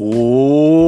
五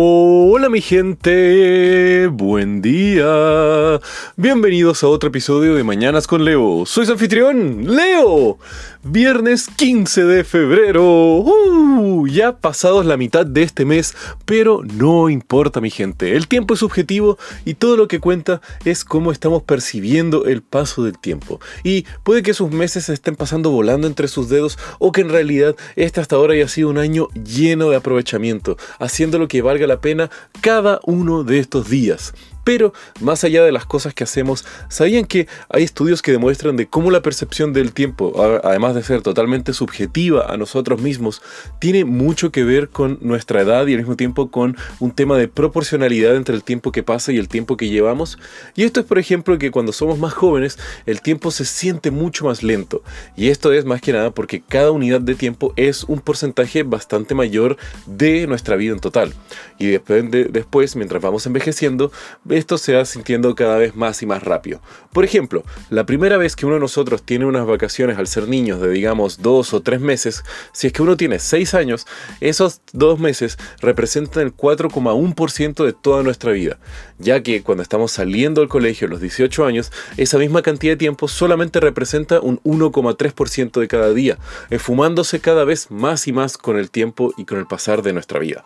mi gente, buen día. Bienvenidos a otro episodio de Mañanas con Leo. Soy anfitrión, Leo. Viernes 15 de febrero. Uh, ya pasados la mitad de este mes, pero no importa mi gente. El tiempo es subjetivo y todo lo que cuenta es cómo estamos percibiendo el paso del tiempo. Y puede que sus meses se estén pasando volando entre sus dedos o que en realidad este hasta ahora haya sido un año lleno de aprovechamiento, haciendo lo que valga la pena cada uno de estos días. Pero más allá de las cosas que hacemos, ¿sabían que hay estudios que demuestran de cómo la percepción del tiempo, además de ser totalmente subjetiva a nosotros mismos, tiene mucho que ver con nuestra edad y al mismo tiempo con un tema de proporcionalidad entre el tiempo que pasa y el tiempo que llevamos? Y esto es, por ejemplo, que cuando somos más jóvenes, el tiempo se siente mucho más lento. Y esto es más que nada porque cada unidad de tiempo es un porcentaje bastante mayor de nuestra vida en total. Y después, mientras vamos envejeciendo, esto se va sintiendo cada vez más y más rápido. Por ejemplo, la primera vez que uno de nosotros tiene unas vacaciones al ser niños de digamos dos o tres meses, si es que uno tiene seis años, esos dos meses representan el 4,1% de toda nuestra vida, ya que cuando estamos saliendo del colegio a los 18 años, esa misma cantidad de tiempo solamente representa un 1,3% de cada día, esfumándose cada vez más y más con el tiempo y con el pasar de nuestra vida.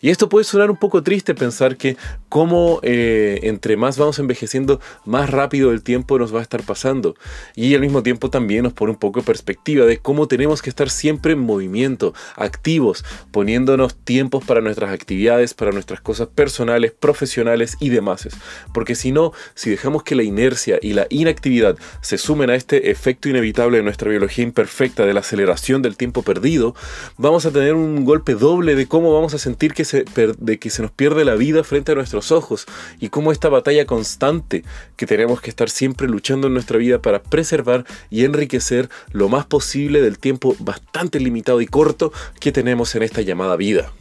Y esto puede sonar un poco triste pensar que como eh, entre más vamos envejeciendo, más rápido el tiempo nos va a estar pasando. Y al mismo tiempo también nos pone un poco de perspectiva de cómo tenemos que estar siempre en movimiento, activos, poniéndonos tiempos para nuestras actividades, para nuestras cosas personales, profesionales y demás. Porque si no, si dejamos que la inercia y la inactividad se sumen a este efecto inevitable de nuestra biología imperfecta, de la aceleración del tiempo perdido, vamos a tener un golpe doble de cómo vamos a sentir que se, de que se nos pierde la vida frente a nuestros ojos y cómo esta batalla constante que tenemos que estar siempre luchando en nuestra vida para preservar y enriquecer lo más posible del tiempo bastante limitado y corto que tenemos en esta llamada vida.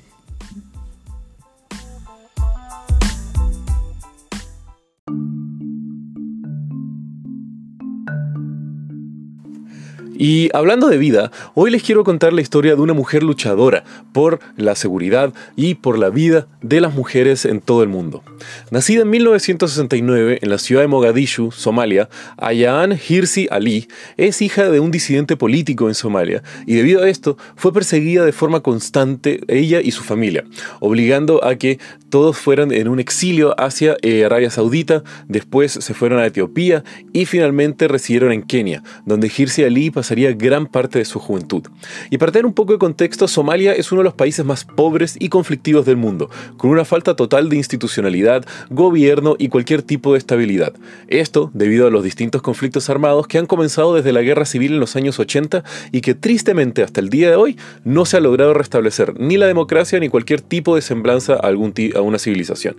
Y hablando de vida, hoy les quiero contar la historia de una mujer luchadora por la seguridad y por la vida de las mujeres en todo el mundo. Nacida en 1969 en la ciudad de Mogadishu, Somalia, Ayaan Hirsi Ali es hija de un disidente político en Somalia y debido a esto fue perseguida de forma constante ella y su familia, obligando a que todos fueran en un exilio hacia eh, Arabia Saudita, después se fueron a Etiopía y finalmente residieron en Kenia, donde Hirsi Ali pasaría gran parte de su juventud. Y para tener un poco de contexto, Somalia es uno de los países más pobres y conflictivos del mundo, con una falta total de institucionalidad, gobierno y cualquier tipo de estabilidad. Esto debido a los distintos conflictos armados que han comenzado desde la guerra civil en los años 80 y que tristemente hasta el día de hoy no se ha logrado restablecer ni la democracia ni cualquier tipo de semblanza a, algún a una civilización.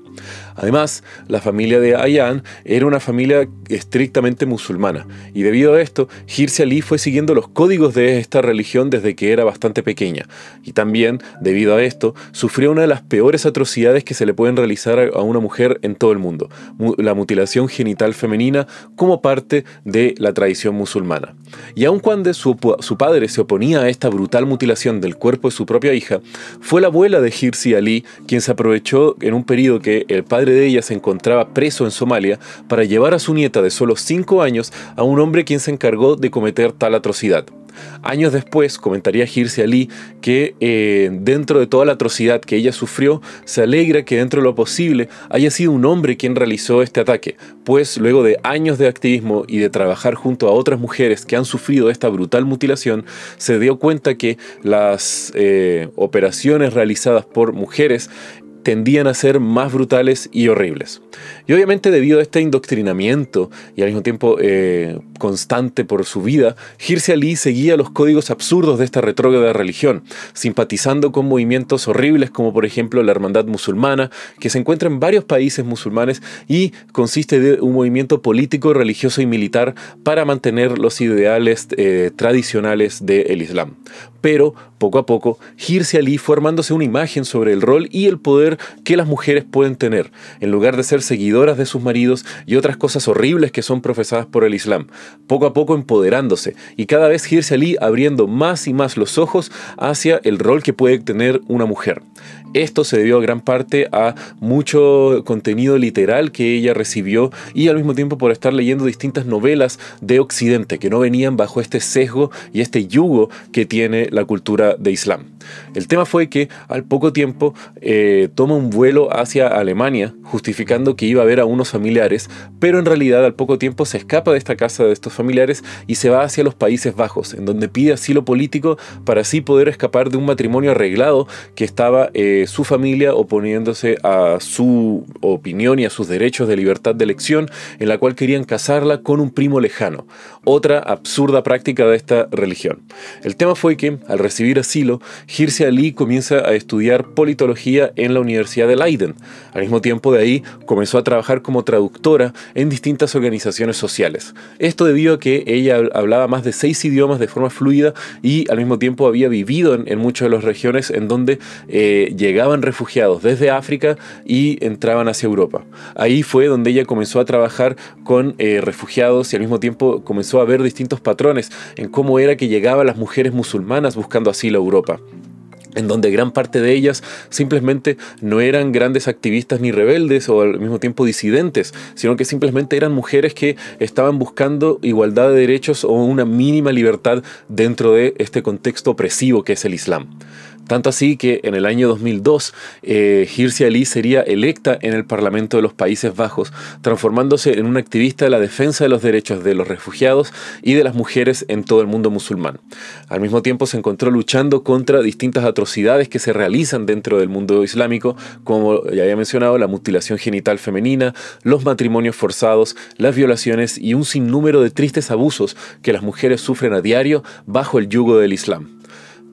Además, la familia de Ayan era una familia estrictamente musulmana y debido a esto, Hirsi Ali fue siguiendo los códigos de esta religión desde que era bastante pequeña. Y también, debido a esto, sufrió una de las peores atrocidades que se le pueden realizar a una mujer en todo el mundo, la mutilación genital femenina como parte de la tradición musulmana. Y aun cuando su, su padre se oponía a esta brutal mutilación del cuerpo de su propia hija, fue la abuela de Hirsi Ali quien se aprovechó en un periodo que el padre de ella se encontraba preso en Somalia para llevar a su nieta de solo 5 años a un hombre quien se encargó de cometer tal atrocidad. Años después comentaría Hirsi Ali que eh, dentro de toda la atrocidad que ella sufrió, se alegra que dentro de lo posible haya sido un hombre quien realizó este ataque, pues luego de años de activismo y de trabajar junto a otras mujeres que han sufrido esta brutal mutilación, se dio cuenta que las eh, operaciones realizadas por mujeres tendían a ser más brutales y horribles. Y obviamente debido a este indoctrinamiento y al mismo tiempo eh, constante por su vida, Hirsi Ali seguía los códigos absurdos de esta retrógrada religión, simpatizando con movimientos horribles como por ejemplo la Hermandad Musulmana, que se encuentra en varios países musulmanes y consiste de un movimiento político, religioso y militar para mantener los ideales eh, tradicionales del Islam. Pero poco a poco, Hirsi Ali fue armándose una imagen sobre el rol y el poder que las mujeres pueden tener, en lugar de ser seguidoras de sus maridos y otras cosas horribles que son profesadas por el Islam, poco a poco empoderándose y cada vez Hirsi Ali abriendo más y más los ojos hacia el rol que puede tener una mujer. Esto se debió a gran parte a mucho contenido literal que ella recibió y al mismo tiempo por estar leyendo distintas novelas de Occidente que no venían bajo este sesgo y este yugo que tiene la cultura de Islam. El tema fue que al poco tiempo eh, toma un vuelo hacia Alemania justificando que iba a ver a unos familiares, pero en realidad al poco tiempo se escapa de esta casa de estos familiares y se va hacia los Países Bajos, en donde pide asilo político para así poder escapar de un matrimonio arreglado que estaba eh, su familia oponiéndose a su opinión y a sus derechos de libertad de elección, en la cual querían casarla con un primo lejano, otra absurda práctica de esta religión. El tema fue que, al recibir asilo, Hirsi Ali comienza a estudiar politología en la Universidad de Leiden. Al mismo tiempo de ahí comenzó a trabajar como traductora en distintas organizaciones sociales. Esto debido a que ella hablaba más de seis idiomas de forma fluida y al mismo tiempo había vivido en, muchas de las regiones en donde eh, llegaban refugiados desde África y entraban hacia Europa. Ahí fue donde ella comenzó a trabajar con eh, refugiados y al mismo tiempo comenzó a ver distintos patrones en cómo era que llegaban las mujeres musulmanas buscando asilo a Europa en donde gran parte de ellas simplemente no eran grandes activistas ni rebeldes o al mismo tiempo disidentes, sino que simplemente eran mujeres que estaban buscando igualdad de derechos o una mínima libertad dentro de este contexto opresivo que es el Islam. Tanto así que en el año 2002 eh, Hirsi Ali sería electa en el Parlamento de los Países Bajos, transformándose en una activista de la defensa de los derechos de los refugiados y de las mujeres en todo el mundo musulmán. Al mismo tiempo se encontró luchando contra distintas atrocidades que se realizan dentro del mundo islámico, como ya había mencionado, la mutilación genital femenina, los matrimonios forzados, las violaciones y un sinnúmero de tristes abusos que las mujeres sufren a diario bajo el yugo del Islam.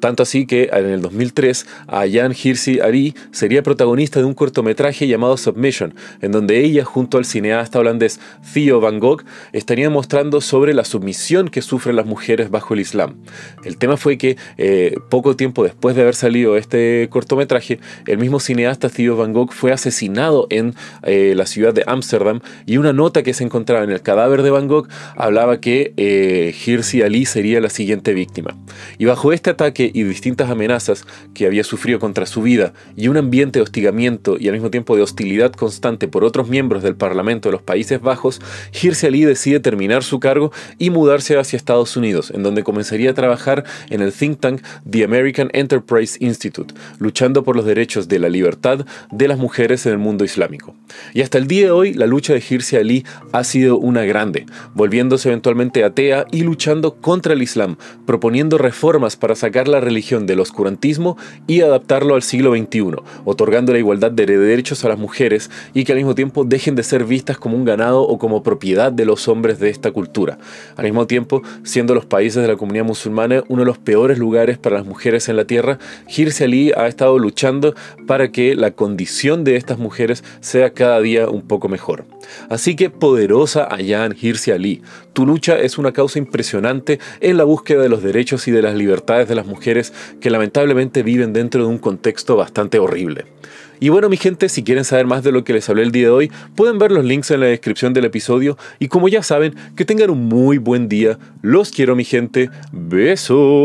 Tanto así que en el 2003 Ayan Hirsi Ali sería protagonista de un cortometraje llamado Submission, en donde ella junto al cineasta holandés Theo van Gogh estarían mostrando sobre la sumisión que sufren las mujeres bajo el Islam. El tema fue que eh, poco tiempo después de haber salido este cortometraje, el mismo cineasta Theo van Gogh fue asesinado en eh, la ciudad de Ámsterdam y una nota que se encontraba en el cadáver de Van Gogh hablaba que eh, Hirsi Ali sería la siguiente víctima. Y bajo este ataque y distintas amenazas que había sufrido contra su vida y un ambiente de hostigamiento y al mismo tiempo de hostilidad constante por otros miembros del Parlamento de los Países Bajos, Hirsi Ali decide terminar su cargo y mudarse hacia Estados Unidos, en donde comenzaría a trabajar en el think tank The American Enterprise Institute, luchando por los derechos de la libertad de las mujeres en el mundo islámico. Y hasta el día de hoy, la lucha de Hirsi Ali ha sido una grande, volviéndose eventualmente atea y luchando contra el Islam, proponiendo reformas para sacar la religión del oscurantismo y adaptarlo al siglo XXI, otorgando la igualdad de derechos a las mujeres y que al mismo tiempo dejen de ser vistas como un ganado o como propiedad de los hombres de esta cultura. Al mismo tiempo, siendo los países de la comunidad musulmana uno de los peores lugares para las mujeres en la tierra, Hirsi Ali ha estado luchando para que la condición de estas mujeres sea cada día un poco mejor. Así que poderosa Ayan Hirsi Ali, tu lucha es una causa impresionante en la búsqueda de los derechos y de las libertades de las que lamentablemente viven dentro de un contexto bastante horrible. Y bueno, mi gente, si quieren saber más de lo que les hablé el día de hoy, pueden ver los links en la descripción del episodio. Y como ya saben, que tengan un muy buen día. Los quiero, mi gente. Besos.